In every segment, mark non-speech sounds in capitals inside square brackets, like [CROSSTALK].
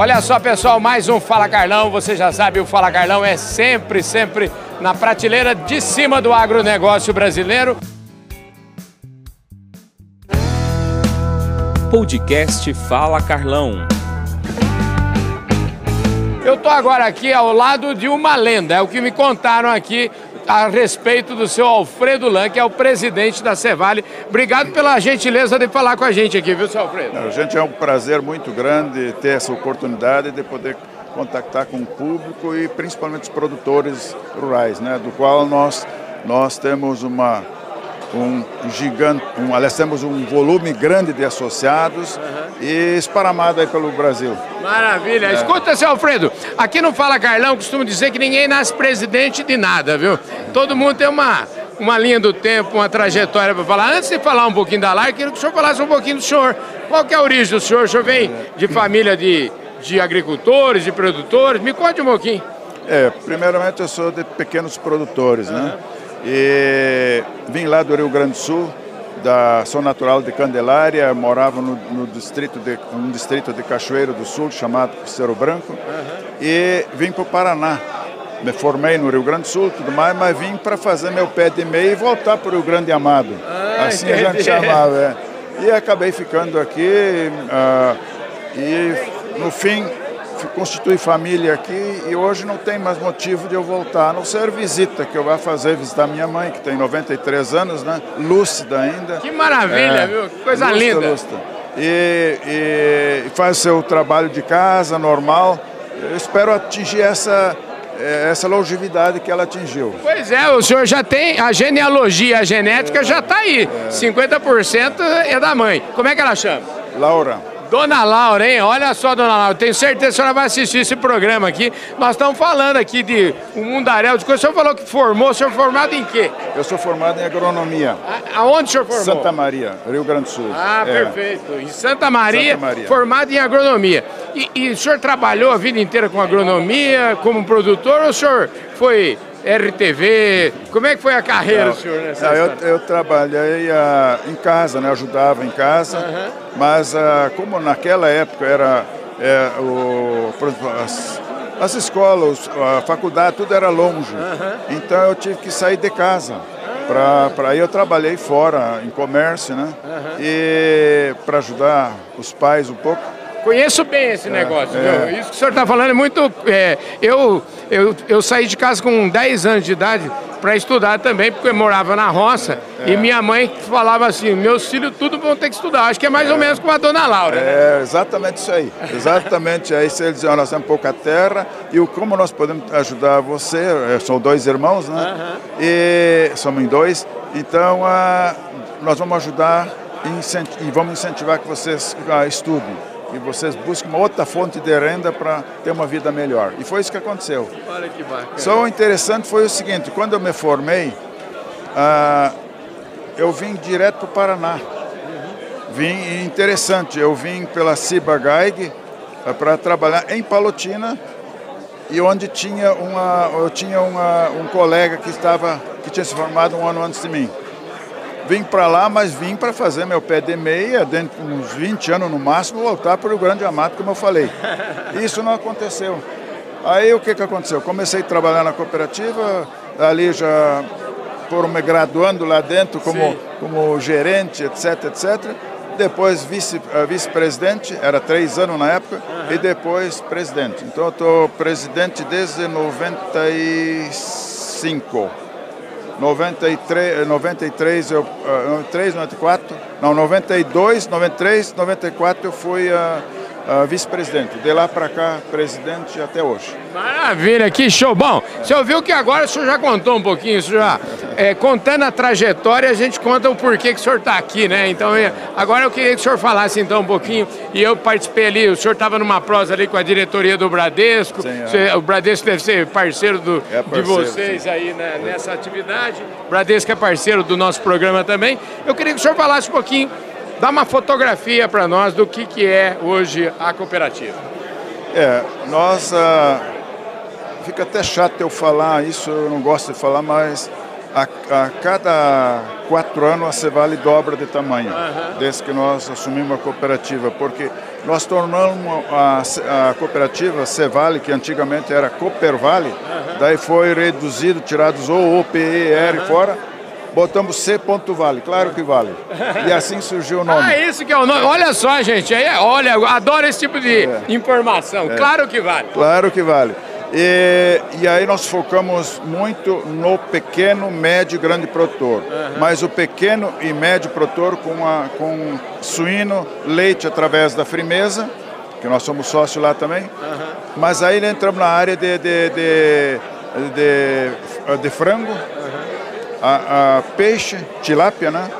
Olha só, pessoal, mais um Fala Carlão. Você já sabe, o Fala Carlão é sempre, sempre na prateleira de cima do agronegócio brasileiro. Podcast Fala Carlão. Eu estou agora aqui ao lado de uma lenda, é o que me contaram aqui a respeito do seu Alfredo Lan, que é o presidente da Cevale. Obrigado pela gentileza de falar com a gente aqui, viu, seu Alfredo? A gente é um prazer muito grande ter essa oportunidade de poder contactar com o público e principalmente os produtores rurais, né, do qual nós, nós temos uma um gigante, um, aliás, temos um volume grande de associados uhum. e esparamado aí pelo Brasil. Maravilha. É. Escuta, seu Alfredo, aqui no Fala Carlão costumo dizer que ninguém nasce presidente de nada, viu? Todo mundo tem uma, uma linha do tempo, uma trajetória para falar. Antes de falar um pouquinho da LAR, queria que o senhor falasse um pouquinho do senhor. Qual que é a origem do senhor? O senhor vem de família de, de agricultores, de produtores? Me conte um pouquinho. É, primeiramente eu sou de pequenos produtores, uhum. né? E vim lá do Rio Grande do Sul, da sou natural de Candelária, morava no, no distrito de um distrito de Cachoeiro do Sul chamado Cerro Branco uhum. e vim para o Paraná. Me formei no Rio Grande do Sul, tudo mais, mas vim para fazer meu pé de meia e voltar para o Rio Grande Amado. Ah, assim entendi. a gente chamava. É. E acabei ficando aqui uh, e no fim constitui família aqui e hoje não tem mais motivo de eu voltar, a não ser visita que eu vou fazer, visitar minha mãe, que tem 93 anos, né? Lúcida ainda. Que maravilha, é, viu? Que coisa lúcida, linda. Lúcida. E, e, faz seu trabalho de casa normal. Eu espero atingir essa, é, essa longevidade que ela atingiu. Pois é, o senhor já tem a genealogia, a genética é, já está aí. É. 50% é da mãe. Como é que ela chama? Laura. Dona Laura, hein? Olha só, dona Laura, tenho certeza que a senhora vai assistir esse programa aqui. Nós estamos falando aqui de um mundaréu de coisas. O senhor falou que formou, o senhor é formado em quê? Eu sou formado em agronomia. A, aonde o senhor formou? Santa Maria, Rio Grande do Sul. Ah, é. perfeito. Em Santa Maria, Santa Maria, formado em agronomia. E, e o senhor trabalhou a vida inteira com agronomia, como produtor, ou o senhor foi RTV. Como é que foi a carreira não, do senhor nessa não, eu, eu, trabalhei uh, em casa, né? ajudava em casa, uhum. mas uh, como naquela época era é, o, as, as, escolas, a faculdade, tudo era longe. Uhum. Então eu tive que sair de casa. Para aí eu trabalhei fora, em comércio, né? Uhum. E para ajudar os pais um pouco. Conheço bem esse é, negócio, é, Isso que o senhor está falando é muito. É, eu, eu, eu saí de casa com 10 anos de idade para estudar também, porque eu morava na roça é, e minha mãe falava assim: meus filhos tudo vão ter que estudar. Acho que é mais ou menos como a dona Laura. Né? É, exatamente isso aí. Exatamente. aí se eles nós temos pouca terra e o, como nós podemos ajudar você? É, são dois irmãos, né? Uhum. E somos em dois. Então, uh, nós vamos ajudar e vamos incentivar que vocês uh, estudem e vocês busquem uma outra fonte de renda para ter uma vida melhor. E foi isso que aconteceu. Olha que bacana. Só o interessante foi o seguinte, quando eu me formei, ah, eu vim direto para o Paraná. Vim, interessante, eu vim pela Ciba Gaig ah, para trabalhar em Palotina e onde tinha uma, eu tinha uma, um colega que estava que tinha se formado um ano antes de mim. Vim para lá, mas vim para fazer meu pé de meia, dentro de uns 20 anos no máximo, voltar para o Grande Amado, como eu falei. Isso não aconteceu. Aí o que, que aconteceu? Comecei a trabalhar na cooperativa, ali já foram me graduando lá dentro como, como gerente, etc, etc. Depois eh, vice-presidente, vice era três anos na época, uhum. e depois presidente. Então eu estou presidente desde 95. 93, 93 eu, 93, 94, não, 92, 93, 94 eu fui uh, uh, vice-presidente. De lá para cá, presidente até hoje. Maravilha, que show. Bom, você ouviu que agora o senhor já contou um pouquinho, já, é, contando a trajetória, a gente conta o porquê que o senhor está aqui, né? Então, é, agora eu queria que o senhor falasse então um pouquinho, e eu participei ali, o senhor estava numa prosa ali com a diretoria do Bradesco, sim, é. o Bradesco deve ser parceiro, do, é parceiro de vocês sim. aí né, nessa atividade, o Bradesco é parceiro do nosso programa também. Eu queria que o senhor falasse um pouquinho Dá uma fotografia para nós do que, que é hoje a cooperativa. É, nós. Ah, fica até chato eu falar isso, eu não gosto de falar, mas a, a cada quatro anos a Cevale dobra de tamanho, uhum. desde que nós assumimos a cooperativa, porque nós tornamos a, a cooperativa Cevale, que antigamente era Coopervale, uhum. daí foi reduzido, tirados o O, P, E, R uhum. fora, botamos C. Vale, claro que vale. [LAUGHS] E assim surgiu o nome. Ah, isso que é o nome. Olha só, gente, aí, olha, adoro esse tipo de é. informação. É. Claro que vale. Claro que vale. E, e, aí nós focamos muito no pequeno, médio e grande produtor. Uhum. Mas o pequeno e médio produtor com, a, com suíno, leite através da Frimeza, que nós somos sócios lá também. Uhum. Mas aí entramos na área de, de, de, de, de frango, uhum. a, a peixe, tilápia, né?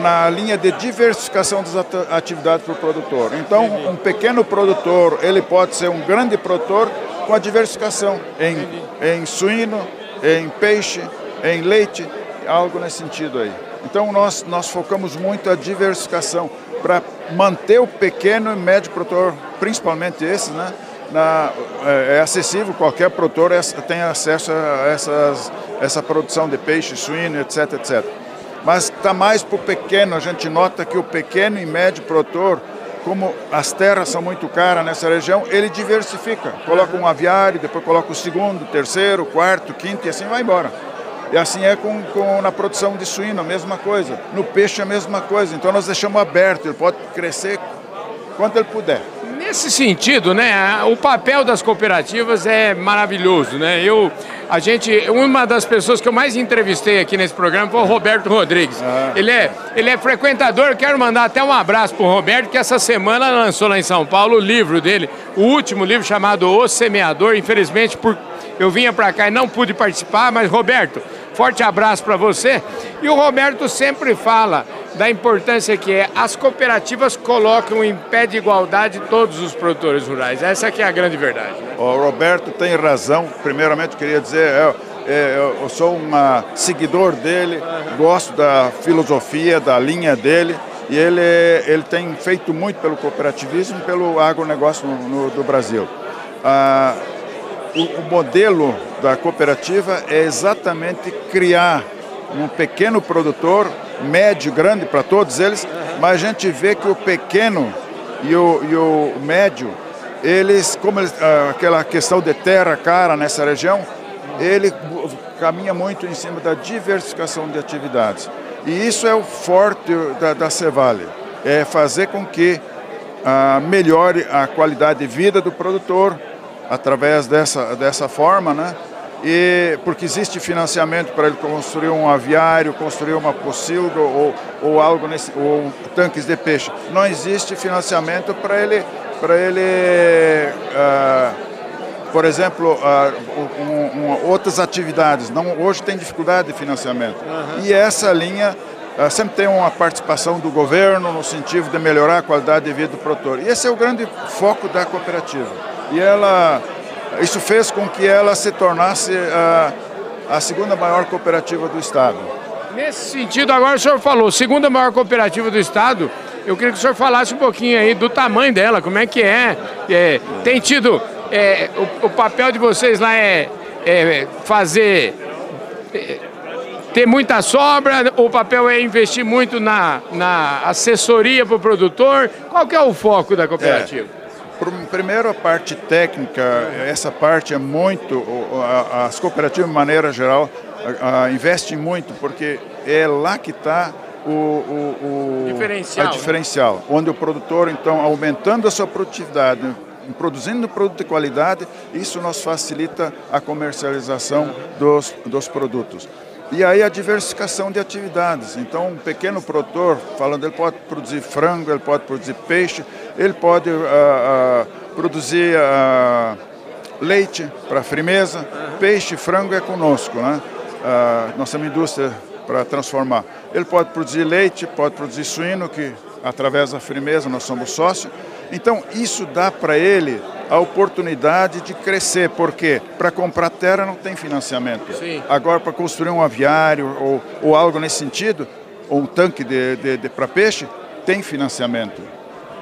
na linha de diversificação das atividades para o produtor. Então, um pequeno produtor, ele pode ser um grande produtor com a diversificação em, em suíno, em peixe, em leite, algo nesse sentido aí. Então nós, nós focamos muito a diversificação para manter o pequeno e médio produtor, principalmente esse, né? Na, é, é, acessível, qualquer produtor é, tem acesso a essas, essa produção de peixe, suíno, etc, etc. Mas está mais para o pequeno, a gente nota que o pequeno e médio produtor como as terras são muito caras nessa região, ele diversifica. Coloca um aviário, depois coloca o segundo, terceiro, quarto, quinto e assim vai embora. E assim é com, com, na produção de suíno, a mesma coisa. No peixe, a mesma coisa. Então nós deixamos aberto, ele pode crescer quanto ele puder. Nesse sentido, né, o papel das cooperativas é maravilhoso, né? Eu, a gente, uma das pessoas que eu mais entrevistei aqui nesse programa foi o Roberto Rodrigues. Ah. Ele é, ele é frequentador, quero mandar até um abraço pro Roberto, que essa semana lançou lá em São Paulo o livro dele, o último livro chamado O Semeador. Infelizmente, por, eu vinha para cá e não pude participar, mas Roberto, forte abraço para você. E o Roberto sempre fala da importância que é as cooperativas colocam em pé de igualdade todos os produtores rurais. Essa que é a grande verdade. Né? O Roberto tem razão. Primeiramente, queria dizer, eu, eu sou um seguidor dele, gosto da filosofia, da linha dele. E ele, ele tem feito muito pelo cooperativismo e pelo agronegócio no, no, do Brasil. Ah, o, o modelo da cooperativa é exatamente criar um pequeno produtor médio, grande para todos eles, mas a gente vê que o pequeno e o, e o médio, eles, como eles, ah, aquela questão de terra cara nessa região, ele caminha muito em cima da diversificação de atividades. E isso é o forte da, da Cevale, é fazer com que ah, melhore a qualidade de vida do produtor através dessa, dessa forma, né? E porque existe financiamento para ele construir um aviário, construir uma pocilga ou, ou algo nesse, ou tanques de peixe. Não existe financiamento para ele, para ele, uh, por exemplo, uh, um, um, outras atividades. Não, hoje tem dificuldade de financiamento. Uhum. E essa linha uh, sempre tem uma participação do governo no sentido de melhorar a qualidade de vida do produtor. E esse é o grande foco da cooperativa. E ela isso fez com que ela se tornasse a, a segunda maior cooperativa do Estado. Nesse sentido, agora o senhor falou, segunda maior cooperativa do Estado, eu queria que o senhor falasse um pouquinho aí do tamanho dela, como é que é. é tem tido. É, o, o, papel de vocês lá é, é fazer. É, ter muita sobra, o papel é investir muito na, na assessoria para o produtor. Qual que é o foco da cooperativa? Primeiro, a parte técnica, essa parte é muito, as cooperativas de maneira geral investem muito, porque é lá que está o, o, o diferencial, a diferencial né? onde o produtor, então, aumentando a sua produtividade, produzindo produto de qualidade, isso nos facilita a comercialização dos, dos produtos. E aí a diversificação de atividades. Então, um pequeno produtor, falando, ele pode produzir frango, ele pode produzir peixe, ele pode uh, uh, produzir uh, leite para frimeza, uhum. peixe, frango é conosco, né? nós temos indústria para transformar. Ele pode produzir leite, pode produzir suíno, que através da frimeza nós somos sócios. Então, isso dá para ele a oportunidade de crescer, porque para comprar terra não tem financiamento. Sim. Agora, para construir um aviário ou, ou algo nesse sentido, ou um tanque de, de, de para peixe, tem financiamento.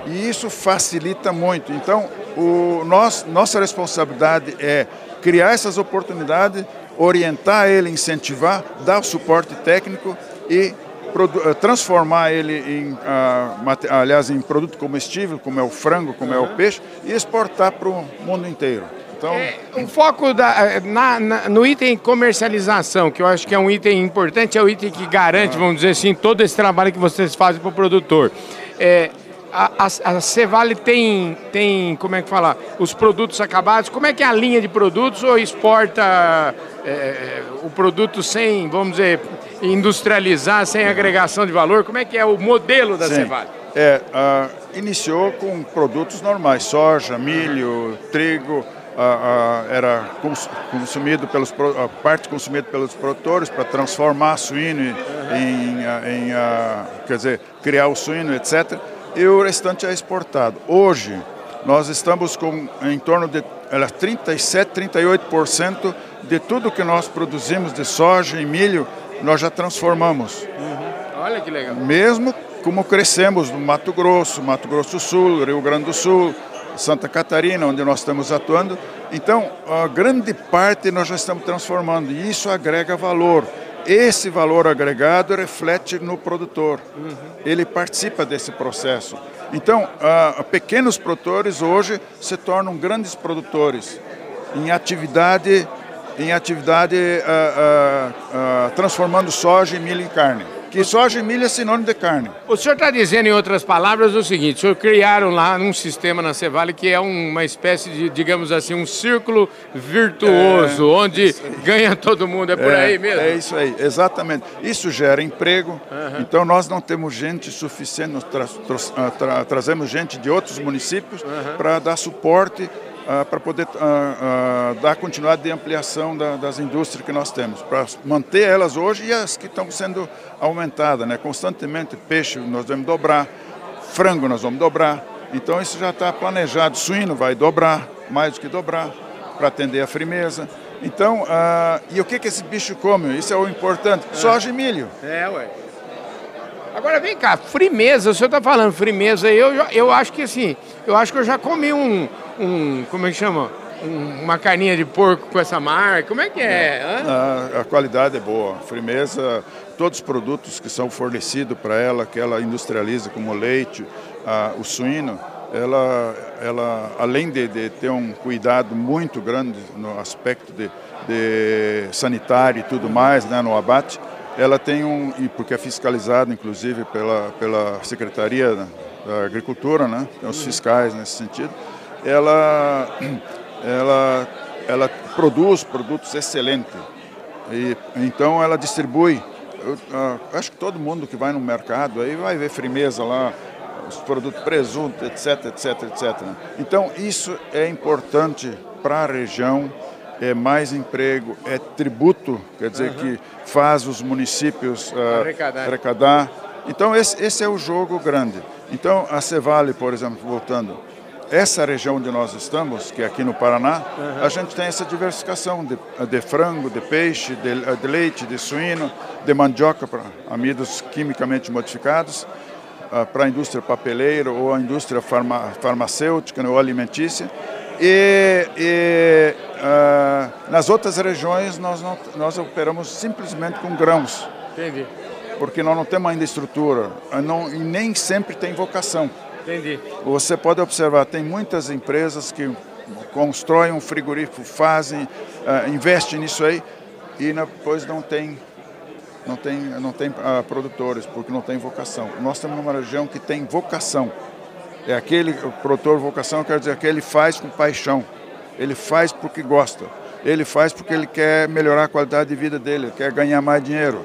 E isso facilita muito. Então, o, nós, nossa responsabilidade é criar essas oportunidades orientar ele, incentivar, dar suporte técnico e transformar ele em, uh, aliás, em produto comestível, como é o frango, como uhum. é o peixe, e exportar para o mundo inteiro. Então... É, o foco da, eh, na, na, no item comercialização, que eu acho que é um item importante, é o item que garante, vamos dizer assim, todo esse trabalho que vocês fazem para o produtor. É, a, a, a Cevale tem, tem, como é que fala, os produtos acabados, como é que é a linha de produtos ou exporta é, o produto sem, vamos dizer, industrializar, sem agregação de valor? Como é que é o modelo da Sim. Cevale? É, uh, iniciou com produtos normais, soja, milho, trigo, era consumido pelos a parte consumida pelos produtores para transformar suíno em, em, quer dizer criar o suíno etc e o restante é exportado hoje nós estamos com em torno de 37 38% de tudo que nós produzimos de soja e milho nós já transformamos uhum. olha que legal mesmo como crescemos no Mato Grosso Mato Grosso do Sul Rio Grande do Sul Santa Catarina, onde nós estamos atuando. Então, a grande parte nós já estamos transformando e isso agrega valor. Esse valor agregado reflete no produtor. Uhum. Ele participa desse processo. Então, uh, pequenos produtores hoje se tornam grandes produtores em atividade, em atividade uh, uh, transformando soja em milho em carne que soja e milho é sinônimo de carne. O senhor está dizendo, em outras palavras, o seguinte: o senhor criaram lá um sistema na Cevale que é uma espécie de, digamos assim, um círculo virtuoso, é, onde ganha todo mundo. É por é, aí mesmo? É isso aí, exatamente. Isso gera emprego. Uhum. Então, nós não temos gente suficiente, nós tra tra tra trazemos gente de outros municípios uhum. para dar suporte uh, para poder uh, uh, dar continuidade de ampliação da, das indústrias que nós temos, para manter elas hoje e as que estão sendo aumentadas. Né? Constantemente, peixe nós vamos dobrar, frango nós vamos dobrar, então isso já está planejado. Suíno vai dobrar, mais do que dobrar, para atender a frimeza. Então, e o que, que esse bicho come? Isso é o importante. É. Soja e milho. É, ué. Agora vem cá, frimeza, o senhor está falando frimeza, eu, eu acho que assim, eu acho que eu já comi um, um como é que chama? Um, uma carninha de porco com essa marca, como é que é? A, a, qualidade é boa, frimeza, todos os produtos que são fornecidos para ela, que ela industrializa, como o leite, a, o suíno, ela, ela além de, de, ter um cuidado muito grande no aspecto de, de sanitário e tudo mais, né, no abate, ela tem um, e porque é fiscalizada inclusive pela, pela Secretaria da Agricultura, né, tem os fiscais nesse sentido, ela, ela, ela produz produtos excelentes. E, então ela distribui. Eu, uh, acho que todo mundo que vai no mercado aí vai ver frimeza lá, os produtos presunto, etc, etc, etc. Então isso é importante para a região é mais emprego, é tributo, quer dizer, uhum. que faz os municípios uh, arrecadar. arrecadar. Então, esse, esse, é o jogo grande. Então, a Cevale, por exemplo, voltando, essa região onde nós estamos, que é aqui no Paraná, uhum. a gente tem essa diversificação de, de frango, de peixe, de, de, leite, de suíno, de mandioca para amidos quimicamente modificados, uh, para a indústria papeleira ou a indústria farma, farmacêutica ou alimentícia. E, e uh, nas outras regiões nós, não, nós operamos simplesmente com grãos. Entendi. Porque nós não temos ainda estrutura não, e nem sempre tem vocação. Entendi. Você pode observar, tem muitas empresas que constroem um frigorífico, fazem, uh, investem nisso aí e depois não tem não tem, não tem uh, produtores, porque não tem vocação. Nós estamos numa região que tem vocação. É aquele produtor vocação, quer dizer, que ele faz com paixão. Ele faz porque gosta. Ele faz porque ele quer melhorar a qualidade de vida dele, quer ganhar mais dinheiro.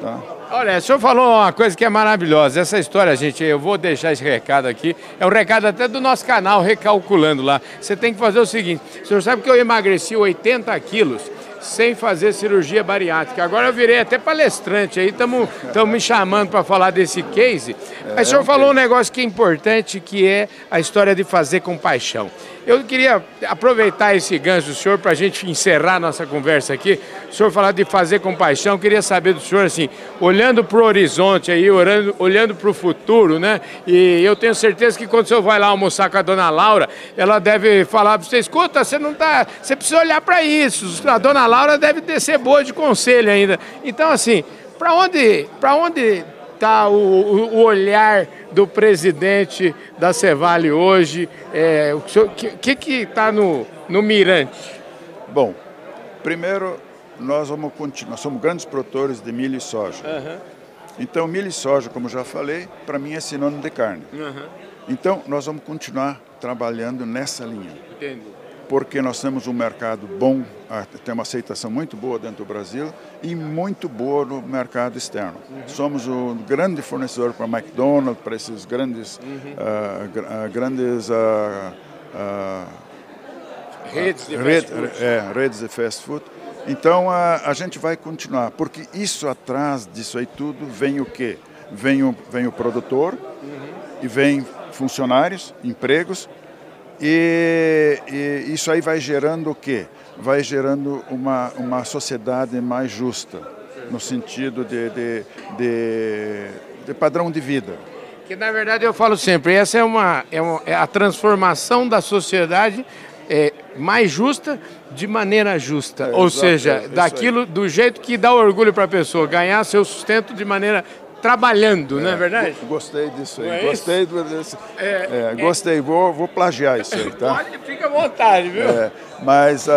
Tá? Olha, o senhor falou uma coisa que é maravilhosa. Essa história, gente, eu vou deixar esse recado aqui. É um recado até do nosso canal, Recalculando lá. Você tem que fazer o seguinte: o senhor sabe que eu emagreci 80 quilos sem fazer cirurgia bariátrica. Agora eu virei até palestrante aí, estamos me chamando para falar desse case. É, Mas o senhor falou um negócio que é importante, que é a história de fazer com paixão. Eu queria aproveitar esse gancho do senhor para a gente encerrar nossa conversa aqui. O senhor falar de fazer com paixão, queria saber do senhor, assim, olhando para o horizonte aí, olhando, olhando para o futuro, né? E eu tenho certeza que quando o senhor vai lá almoçar com a dona Laura, ela deve falar para você, escuta, você não tá. Você precisa olhar para isso. A dona Laura deve ter, ser boa de conselho ainda. Então, assim, para onde, pra onde está o, o, olhar do presidente da Cevale hoje? É, o que está no, no mirante? Bom, primeiro nós vamos continuar, somos grandes produtores de milho e soja. Uhum. Então, milho e soja, como já falei, para mim é sinônimo de carne. Uhum. Então, nós vamos continuar trabalhando nessa linha. Entendi porque nós temos um mercado bom, tem uma aceitação muito boa dentro do Brasil e muito boa no mercado externo. Uhum. Somos o grande fornecedor para McDonald's, para esses grandes, uhum. uh, grandes uh, redes, de red, é, redes de fast food. Então a, a gente vai continuar, porque isso atrás disso aí tudo vem o quê? Vem o, vem o produtor uhum. e vem funcionários, empregos e, e, isso aí vai gerando o quê? Vai gerando uma, uma sociedade mais justa, no sentido de, de, de, de padrão de vida. Que na verdade eu falo sempre, essa é, uma, é, uma, é a transformação da sociedade é, mais justa de maneira justa. É, Ou exato, seja, é, daquilo do jeito que dá orgulho para a pessoa, ganhar seu sustento de maneira trabalhando, é, não é verdade? Gostei disso aí. É gostei desse. É, é, gostei, vou, vou plagiar isso aí, tá? Pode, fica à vontade, viu? É, mas, uh,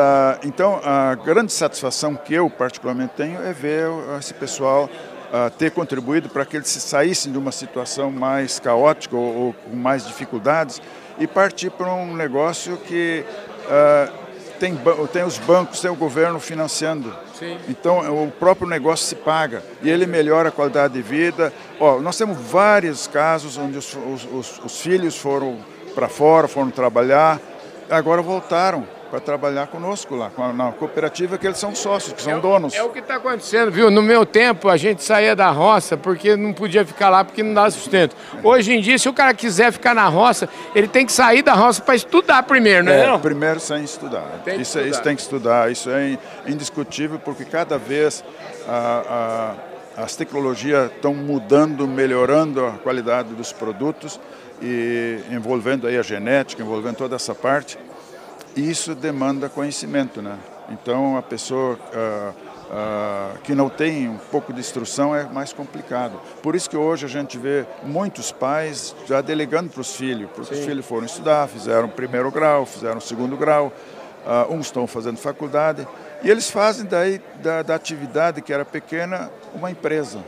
então, a grande satisfação que eu particularmente tenho é ver esse pessoal uh, ter contribuído para que eles saíssem de uma situação mais caótica ou, ou com mais dificuldades e partir para um negócio que uh, tem, tem os bancos, tem o governo financiando Sim. Então o próprio negócio se paga e ele melhora a qualidade de vida. Ó, nós temos vários casos onde os, os, os filhos foram para fora, foram trabalhar, agora voltaram para trabalhar conosco lá, na cooperativa que eles são sócios, que são é, donos. É o que está acontecendo, viu? No meu tempo a gente saía da roça porque não podia ficar lá porque não dava sustento. Hoje em dia, se o cara quiser ficar na roça, ele tem que sair da roça para estudar primeiro, não é? é não? Primeiro sem estudar. Tem isso, estudar. isso tem que estudar, isso é indiscutível porque cada vez a, a, as tecnologias estão mudando, melhorando a qualidade dos produtos e envolvendo aí a genética, envolvendo toda essa parte isso demanda conhecimento, né? Então a pessoa uh, uh, que não tem um pouco de instrução é mais complicado. Por isso que hoje a gente vê muitos pais já delegando para os filhos, porque Sim. os filhos foram estudar, fizeram primeiro grau, fizeram segundo grau, uh, uns estão fazendo faculdade e eles fazem daí da, da atividade que era pequena uma empresa,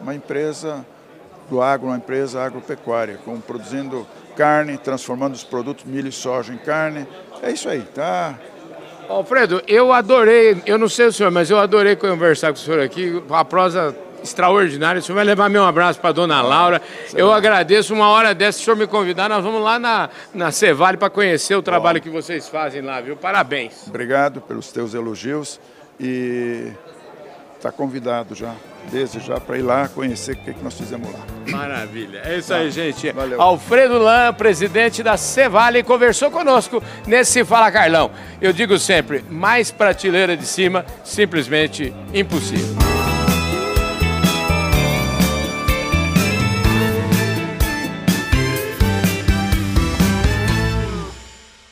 uma empresa do agro, uma empresa agropecuária, como produzindo carne, transformando os produtos milho e soja em carne. É isso aí, tá? Alfredo, eu adorei, eu não sei o senhor, mas eu adorei conversar com o senhor aqui, a prosa extraordinária. O senhor vai levar meu abraço para dona Laura. Eu agradeço. Uma hora dessa, se o senhor me convidar, nós vamos lá na, na Cevale para conhecer o trabalho Bom. que vocês fazem lá, viu? Parabéns. Obrigado pelos teus elogios e está convidado já, desde já, para ir lá conhecer o que, que nós fizemos lá. Maravilha. É isso aí, gente. Valeu. Alfredo Lan, presidente da Cevale, conversou conosco nesse Fala Carlão. Eu digo sempre, mais prateleira de cima, simplesmente impossível.